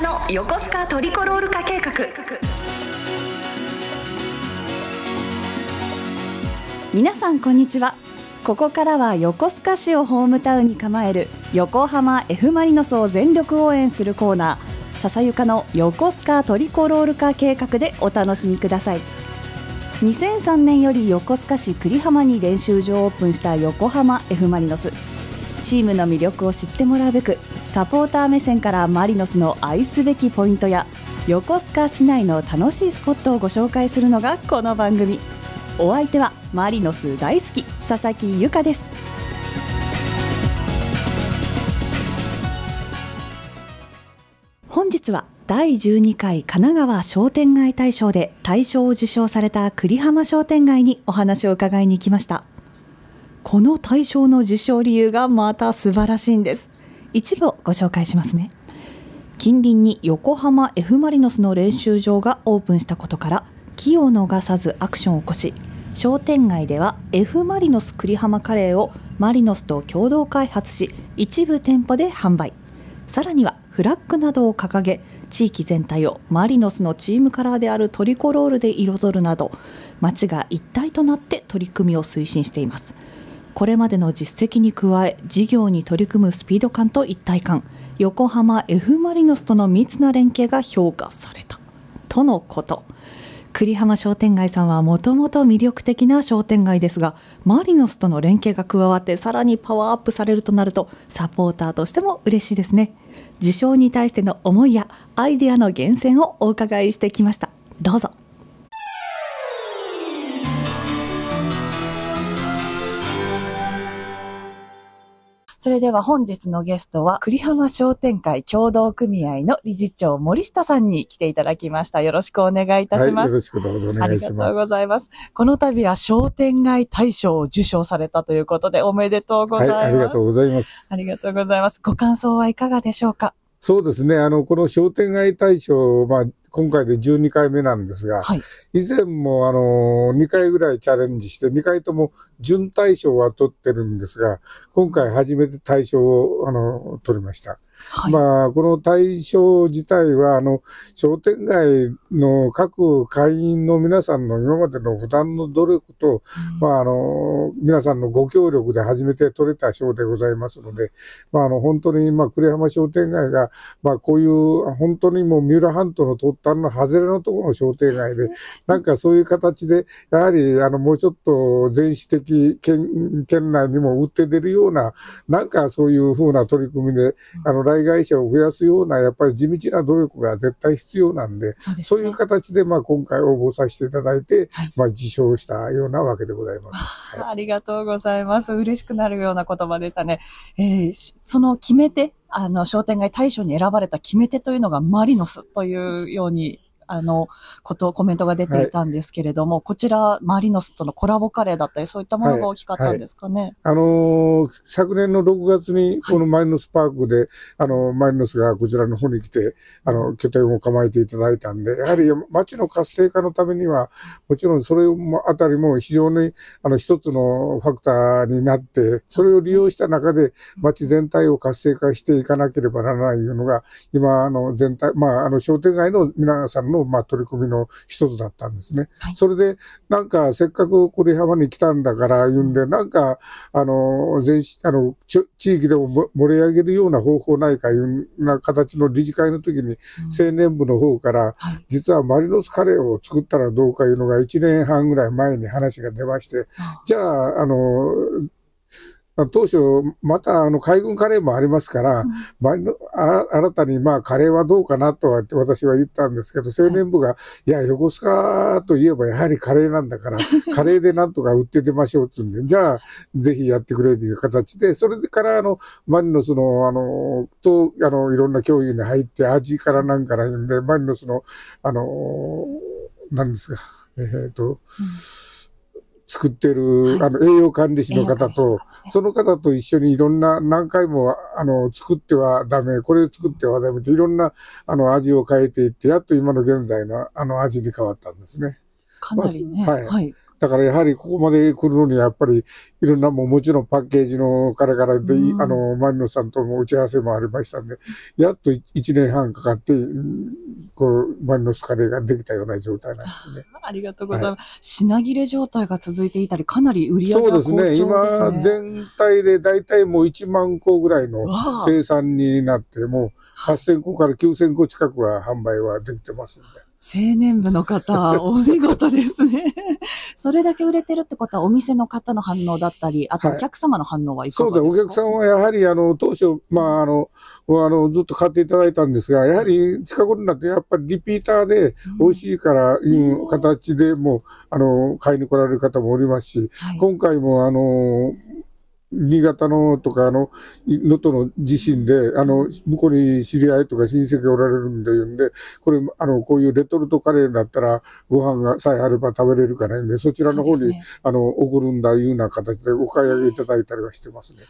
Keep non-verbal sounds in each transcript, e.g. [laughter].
の横須賀トリコロール化計画。皆さんこんにちは。ここからは横須賀市をホームタウンに構える横浜 F・ マリノスを全力応援するコーナー。笹ゆかの横須賀トリコロール化計画でお楽しみください。2003年より横須賀市久里浜に練習場をオープンした横浜 F・ マリノス。チームの魅力を知ってもらうべくサポーター目線からマリノスの愛すべきポイントや横須賀市内の楽しいスポットをご紹介するのがこの番組。お相手はマリノス大好き佐々木由香です。本日は第12回神奈川商店街大賞で大賞を受賞された栗浜商店街にお話を伺いに来ました。この大賞の受賞理由がまた素晴らしいんです。一部をご紹介しますね。近隣に横浜 F・ マリノスの練習場がオープンしたことから気を逃さずアクションを起こし商店街では F・ マリノス栗浜カレーをマリノスと共同開発し一部店舗で販売。さらにはフラッグなどを掲げ地域全体をマリノスのチームカラーであるトリコロールで彩るなど街が一体となって取り組みを推進しています。これまでの実績に加え事業に取り組むスピード感と一体感横浜 F・ マリノスとの密な連携が評価された。とのこと。栗浜商店街さんはもともと魅力的な商店街ですがマリノスとの連携が加わってさらにパワーアップされるとなるとサポーターとしても嬉しいですね。受賞に対しての思いやアイデアの源泉をお伺いしてきました。どうぞ。それでは本日のゲストは、栗浜商店会協同組合の理事長森下さんに来ていただきました。よろしくお願いいたします。はい、よろしくどうぞお願いします。ありがとうございます。この度は商店街大賞を受賞されたということでおめでとうございます。はい、ありがとうございます。ありがとうございます。ご感想はいかがでしょうか？そうですね。あの、この商店街大賞、まあ、今回で12回目なんですが、はい、以前もあの、2回ぐらいチャレンジして、2回とも準大賞は取ってるんですが、今回初めて大賞を、あの、取りました。はい、まあ、この対象自体は、あの、商店街の各会員の皆さんの今までの普段の努力と、うん、まあ、あの、皆さんのご協力で初めて取れた賞でございますので、まあ、あの、本当に、まあ、呉浜商店街が、まあ、こういう、本当にもう三浦半島の突端の外れのところの商店街で、なんかそういう形で、やはり、あの、もうちょっと全市的県、県内にも売って出るような、なんかそういうふうな取り組みで、あの、来会社を増やすような、やっぱり地道な努力が絶対必要なんで、そう、ね,、いう形で、まあ今回応募させていただいて、はい、まあ受賞したようなわけでございます。はい、ありがとうございます。嬉しくなるような言葉でしたね。えー、その決め手、あの、商店街大賞に選ばれた決め手というのがマリノスというようにあの、こと、コメントが出ていたんですけれども、はい、こちら、マリノスとのコラボカレーだったり、そういったものが大きかったんですかね？はい。はい、あのー、昨年の6月に、このマリノスパークで、あの、マリノスがこちらの方に来て、あの、拠点を構えていただいたんで、やはり街の活性化のためには、もちろんそれあたりも非常に、あの、一つのファクターになって、それを利用した中で、街全体を活性化していかなければならないのが、今、あの、全体、まあ、あの、商店街の皆さんのまあ、取り組みの一つだったんですね。はい、それで、なんか、せっかく栗浜に来たんだから言うんで、なんか、あの、全あの、地域でも盛り上げるような方法ないかいうな形の理事会の時に、青年部の方から、実はマリノスカレーを作ったらどうかいうのが1年半ぐらい前に話が出まして、じゃあ、あの、当初、またあの海軍カレーもありますから、うん、新たにまあカレーはどうかなとは私は言ったんですけど、青年部が、いや、横須賀といえばやはりカレーなんだから、[laughs] カレーでなんとか売って出ましょうって言うんで、じゃあ、ぜひやってくれという形で、それからあの、マリノスの、あの、と、あの、いろんな競技に入って、味からなんから言うんで、マリノスの、あの、なんですか、えっ、ー、と、うん作ってる、あの、栄養管理士の方と、その方と一緒にいろんな、何回も、あの、作ってはダメ、これ作ってはダメといろんな、あの、味を変えていって、やっと今の現在の、あの、味に変わったんですね。かなりね。はい。はいだからやはりここまで来るのにやっぱりいろんなももちろんパッケージのからからで、うんあの、マリノスさんとも打ち合わせもありましたんで、やっと1年半かかって、うんこう、マリノスカレーができたような状態なんですね。ありがとうございます。品切れ状態が続いていたり、かなり売り上げが好調そうでですすね。ね。今、全体で大体もう1万個ぐらいの生産になって、もう8000個から9000個近くは販売はできてますんで。青年部の方、[laughs] お見事ですね。それだけ売れてるってことは、お店の方の反応だったり、あとはい。お客様の反応はいかそうだ、がですか？お客さんはやはり、あの、当初、まあ、あの、あの、ずっと買っていただいたんですが、やはり近頃になって、やっぱりリピーターで美味しいからいう形でもう、あの、買いに来られる方もおりますし、はい。今回も、あの、新潟のとか、あの、能登の地震で、あの、向こうに知り合いとか親戚がおられるんで言うんで、これ、あの、こういうレトルトカレーだったら、ご飯がさえあれば食べれるからね、そちらの方に、ねあの、送るんだいうような形でお買い上げいただいたりはしてますね。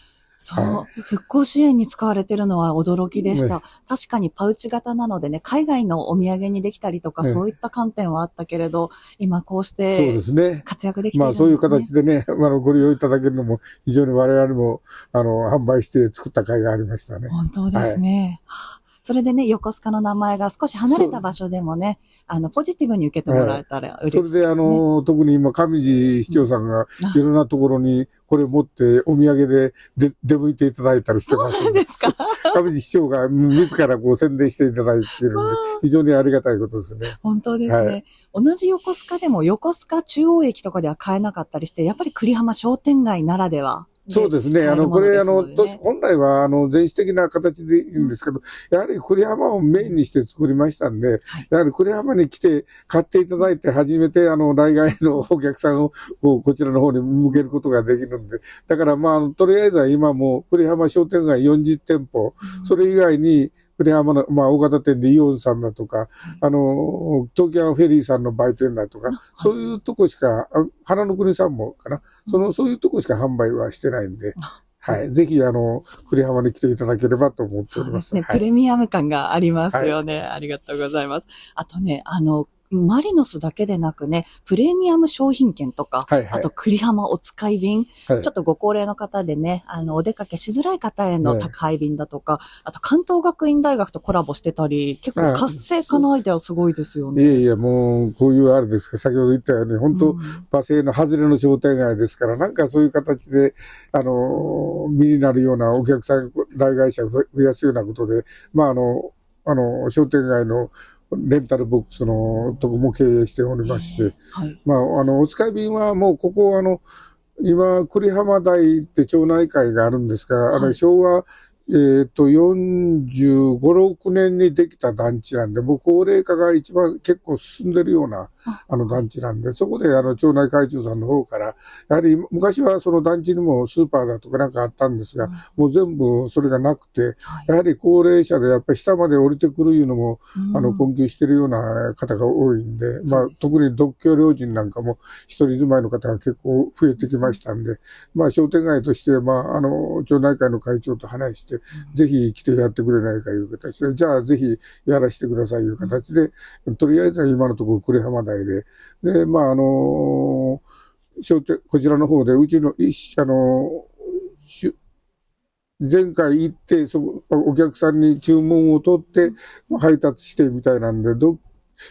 そうは。復興支援に使われてるのは驚きでした。ね確かにパウチ型なのでね、海外のお土産にできたりとか、ねそういった観点はあったけれど、今こうしそうでてすね。活躍できているんです、ね。まあそういう形でね、[laughs] あの、ご利用いただけるのも非常に我々も、あの、販売して作った甲斐がありましたね。本当ですね。はあそれでね、横須賀の名前が少し離れた場所でもね、あの、ポジティブに受けてもらえたら嬉しいそれであの、特に今、上地市長さんがいろんなところにこれ持ってお土産でで出向いていただいたりしてますそうですか。上地市長が自らこう宣伝していただいているので、非常にありがたいことですね。本当ですね、はい。同じ横須賀でも横須賀中央駅とかでは買えなかったりして、やっぱり栗浜商店街ならでは。そうですね。あの、これ、あの、と本来は、あの、全史的な形でいいんですけど、やはり栗浜をメインにして作りましたんで、やはり栗浜に来て買っていただいて、初めて、あの、来外のお客さんを、こう、こちらの方に向けることができるんで、だから、まあとりあえずは今も栗浜商店街40店舗、それ以外に、栗浜の、まあ、大型店でイオンさんだとか、あの、東京フェリーさんの売店だとか、そういうとこしか、あ花の国さんもかな、その、そういうとこしか販売はしてないんで、はい。ぜひ、あの、栗浜に来ていただければと思っております。そうですね、はいプレミアム感がありますよね、ありがとうございます。あとね、あの、マリノスだけでなくね、プレミアム商品券とか、はいはい。あと栗浜お使い便、はい。ちょっとご高齢の方でね、あの、お出かけしづらい方へのね宅配便だとか、あと関東学院大学とコラボしてたり、結構活性化のアイデアすごいですよね。いえいえ、もう、こういうあれですか、先ほど言ったように、本当、うん。の外れの商店街ですから、なんかそういう形で、あの、身になるようなお客さん、来街者を増やすようなことで、まあ、あの、あの、商店街のレンタルボックスのとこも経営しておりますし、はい。まあ、あの、お使い便はもうここ、あの、今、栗浜台って町内会があるんですが、あの、はい昭和、えっ、と、45、6年にできた団地なんで、もう高齢化が一番結構進んでるような、あ。の団地なんで、そこであの、町内会長さんの方から、やはり昔はその団地にもスーパーだとかなんかあったんですが、もう全部それがなくて、はい。やはり高齢者でやっぱり下まで降りてくるいうのも、うん。あの、困窮してるような方が多いんで、まあ特に独居老人なんかも一人住まいの方が結構増えてきましたんで、まあ、商店街として、まあ、あの、町内会の会長と話して、ぜひ来てやってくれないかいう形で、じゃあぜひやらせてくださいいう形で、とりあえずは今のところ呉浜台で、で、まあ、あの、商店、こちらの方で、うちの、一あの、し前回行って、そこ、お客さんに注文を取って、配達してみたいなんで、ど、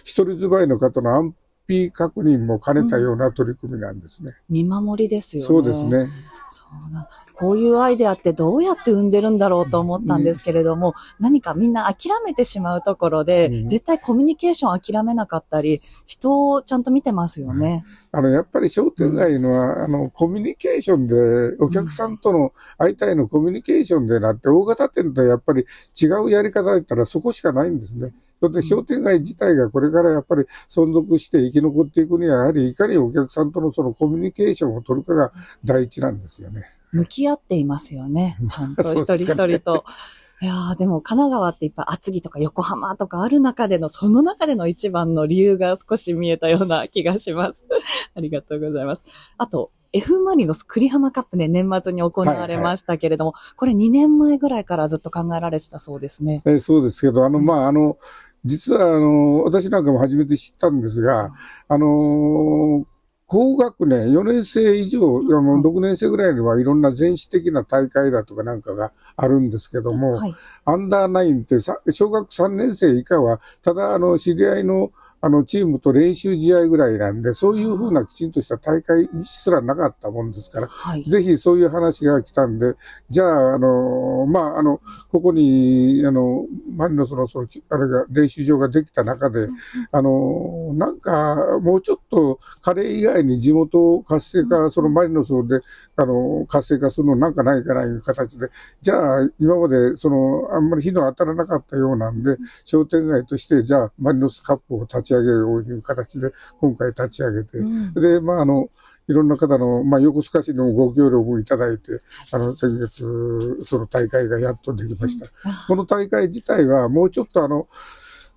一人住まいの方の安否確認も兼ねたような取り組みなんですね。見守りですよね。そうです。ね。そうな。こういうアイデアってどうやって生んでるんだろうと思ったんですけれども、何かみんな諦めてしまうところで、うん絶対コミュニケーション諦めなかったり、人をちゃんと見てますよね。あの、やっぱり商店街のは、あの、コミュニケーションで、お客さんとの相対のコミュニケーションでなって、大型店とやっぱり違うやり方だったらそこしかないんですね。それで商店街自体がこれからやっぱり存続して生き残っていくには、やはりいかにお客さんとのそのコミュニケーションを取るかが第一なんですよね。向き合っていますよね。ちゃんと一人一人と。いやーでも神奈川っていっぱい厚木とか横浜とかある中での、その中での一番の理由が少し見えたような気がします。[laughs] ありがとうございます。あと、F マリノス栗浜カップね、年末に行われましたけれども、これ2年前ぐらいからずっと考えられてたそうですね。えーそうですけど、あの、まあ、あの、実は、あの、私なんかも初めて知ったんですが、あのー高学年、4年生以上、あの、はい6年生ぐらいにはいろんな全史的な大会だとかなんかがあるんですけども、はい。アンダーナインってさ小学3年生以下は、ただ、あの、知り合いの、あの、チームと練習試合ぐらいなんで、そういうふうなきちんとした大会すらなかったもんですから、はい。ぜひそういう話が来たんで、じゃあ、あの、まあ、あの、ここに、あの、マリノスの、その、あれが、練習場ができた中で、あの、なんか、もうちょっと、彼以外に地元を活性化、そのマリノスで、あの、活性化するのなんかないかないう形で、じゃあ、今まで、その、あんまり日の当たらなかったようなんで、商店街として、じゃあ、マリノスカップを立ち上げようという形で、今回立ち上げて、うん。で、まあ、あの、いろんな方の、まあ、横須賀市のご協力をいただいて、あの、先月、その大会がやっとできました。この大会自体は、もうちょっとあの、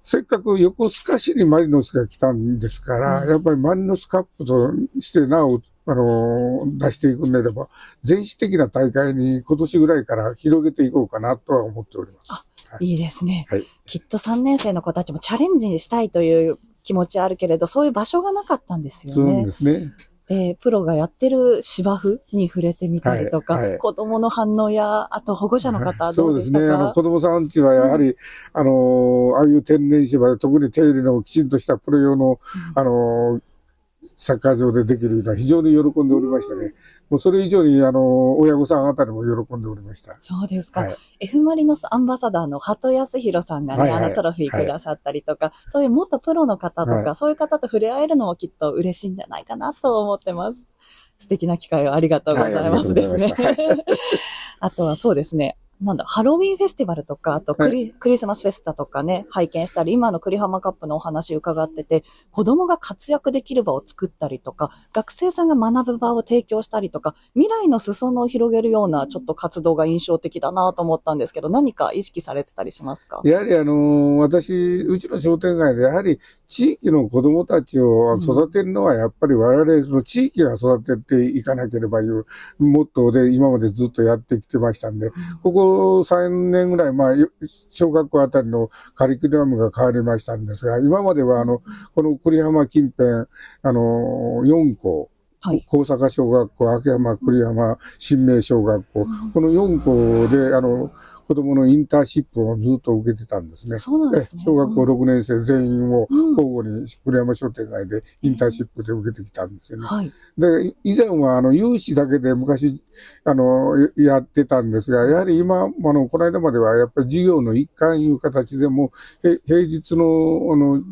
せっかく横須賀市にマリノスが来たんですから、やっぱりマリノスカップとしてなお、あの、出していくんであれば、全市的な大会に今年ぐらいから広げていこうかなとは思っております。はいいいですね。はい。きっと3年生の子たちもチャレンジしたいという気持ちあるけれど、そういう場所がなかったんですよねそうで。すね。で、プロがやってる芝生に触れてみたりとか、はいはい子供の反応や、あと保護者の方はどそううですね。でしたか、あの、子供さんちはやはり、あの、ああいう天然芝で、特に手入れのきちんとしたプロ用の、あの、サッカー場でできるのは非常に喜んでおりましたね。もうそれ以上に、あの、親御さんあたりも喜んでおりました。そうですか。はい F マリノスアンバサダーの鳩康弘さんがね、はいはいあのトロフィーくださったりとか、そういう元プロの方とか、はいそういう方と触れ合えるのもきっと嬉しいんじゃないかなと思ってます。素敵な機会をありがとうございますですね。[laughs] あとはそうですね。なんだ、ハロウィンフェスティバルとか、あとクリ,、クリスマスフェスタとかね、拝見したり、今の栗浜カップのお話伺ってて、子供が活躍できる場を作ったりとか、学生さんが学ぶ場を提供したりとか、未来の裾野を広げるようなちょっと活動が印象的だなと思ったんですけど、何か意識されてたりしますか？やはりあの、私、うちの商店街で、やはり地域の子供たちを育てるのは、やっぱり我々、その地域が育てていかなければいうモットーで今までずっとやってきてましたんで、ここ3年ぐらい、まあ、よ小学校あたりのカリキュラムが変わりましたんですが、今まではあの、この栗浜近辺、あの、4校、はい。高坂小学校、秋山、栗山、新明小学校、この4校で、あの、子供のインターンシップをずっと受けてたんですね。そうなんですねえ小学校6年生全員をうん交互に栗山商店街でインターンシップで受けてきたんですよね。はい。で、以前はあの、有志だけで昔、あの、ややってたんですが、やはり今、あの、この間まではやっぱり授業の一環いう形でも、へ平日の、あの、よ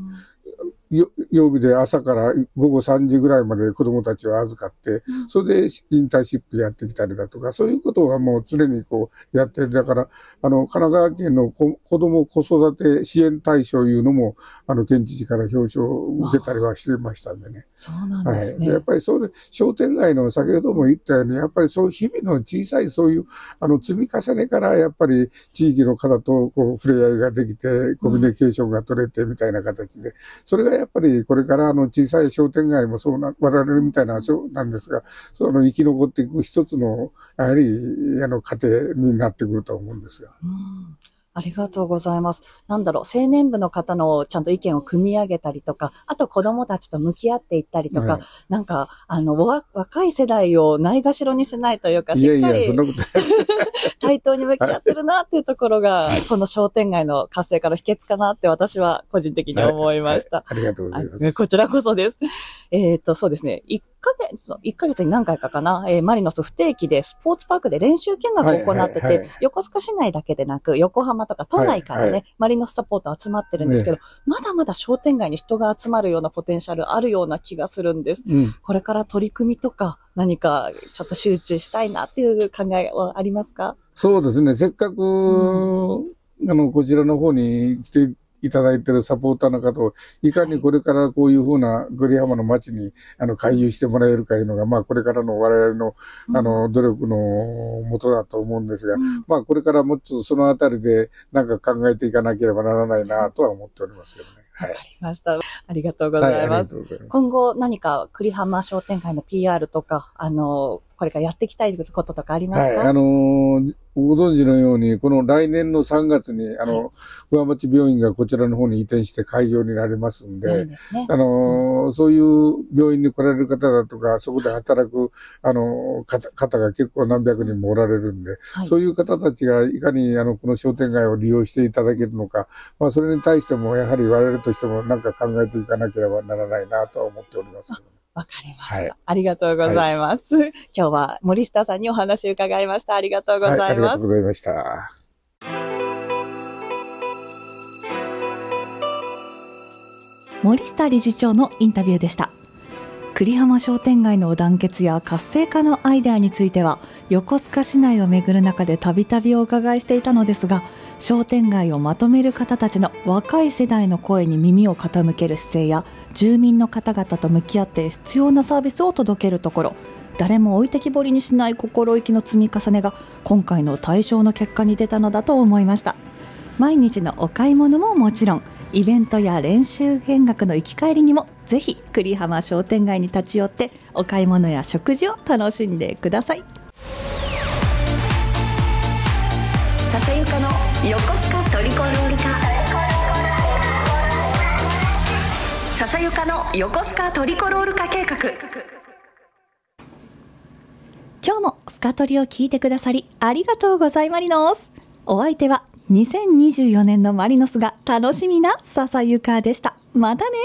曜日で朝から午後3時ぐらいまで子供たちを預かって、それでインターンシップやってきたりだとか、そういうことはもう常にこうやってる。だから、あの、神奈川県の子子供子育て支援対象いうのも、あの、県知事から表彰を受けたりはしてましたんでね。そうなんはい。ですね。でやっぱりそう、商店街の先ほども言ったように、やっぱりそういう日々の小さいそういう、あの、積み重ねから、やっぱり地域の方とこう触れ合いができて、コミュニケーションが取れてみたいな形で、それがやっぱりこれからあの小さい商店街もそうな、我々みたいなそうなんですが、その生き残っていく一つの、やはり、あの、過程になってくると思うんですが。うんありがとうございます。なんだろう、青年部の方のちゃんと意見を組み上げたりとか、あと子供たちと向き合っていったりとか、はいなんか、あの、わ若い世代をないがしろにしないというか、いやいや、しっかりそんなこと [laughs] 対等に向き合ってるなっていうところが、この商店街の活性化の秘訣かなって私は個人的に思いました。はいありがとうございます。あこちらこそです。えっ、と、そうですね。1ヶ月、1ヶ月に何回かかな、えーマリノス不定期でスポーツパークで練習見学を行ってて、はいはいはい横須賀市内だけでなく、横浜とか都内からね、はいはマリノスサポート集まってるんですけど、まだまだ商店街に人が集まるようなポテンシャルあるような気がするんです。うん。これから取り組みとか、何かちょっと集中したいなっていう考えはありますか？そうですね。せっかく、あの、こちらの方に来ていただいているサポーターの方を、いかにこれからこういうふうな栗浜の街に、あの、回遊してもらえるかいうのが、まあ、これからの我々の、あの、努力のもとだと思うんですが、まあ、これからもっとそのあたりで、なんか考えていかなければならないなとは思っておりますけどね。はいわ。かりました。ありがとうごはい、ありがざいます。とうございます。今後何か栗浜商店会の PR とか、あの、これからやっていきたいこととかありますか？はい、あのーご存知のように、この来年の3月に、あの、上町病院がこちらの方に移転して開業になりますんいいで、ですね。あのーそういう病院に来られる方だとか、そこで働く、あのー方、方が結構何百人もおられるんで、はいそういう方たちがいかに、あの、この商店街を利用していただけるのか、まあ、それに対しても、やはり我々としても何か考えていかなければならないなとは思っております。わかりました、はいありがとうございます、今日は森下さんにお話を伺いました。ありがとうございはい、ありがます。とうございました。森下理事長のインタビューでした栗浜商店街の団結や活性化のアイデアについては横須賀市内を巡る中でたびたびお伺いしていたのですが商店街をまとめる方たちの若い世代の声に耳を傾ける姿勢や住民の方々と向き合って必要なサービスを届けるところ誰も置いてきぼりにしない心意気の積み重ねが今回の対象の結果に出たのだと思いました。毎日のお買い物ももちろんイベントや練習見学の行き帰りにもぜひ栗浜商店街に立ち寄ってお買い物や食事を楽しんでください。笹ゆかの横笹ゆかの横須賀トリコロール化計画。今日もスカトリを聞いてくださりありがとうございマリノスお相手は2024年のマリノスが楽しみな笹ゆかでした。またね。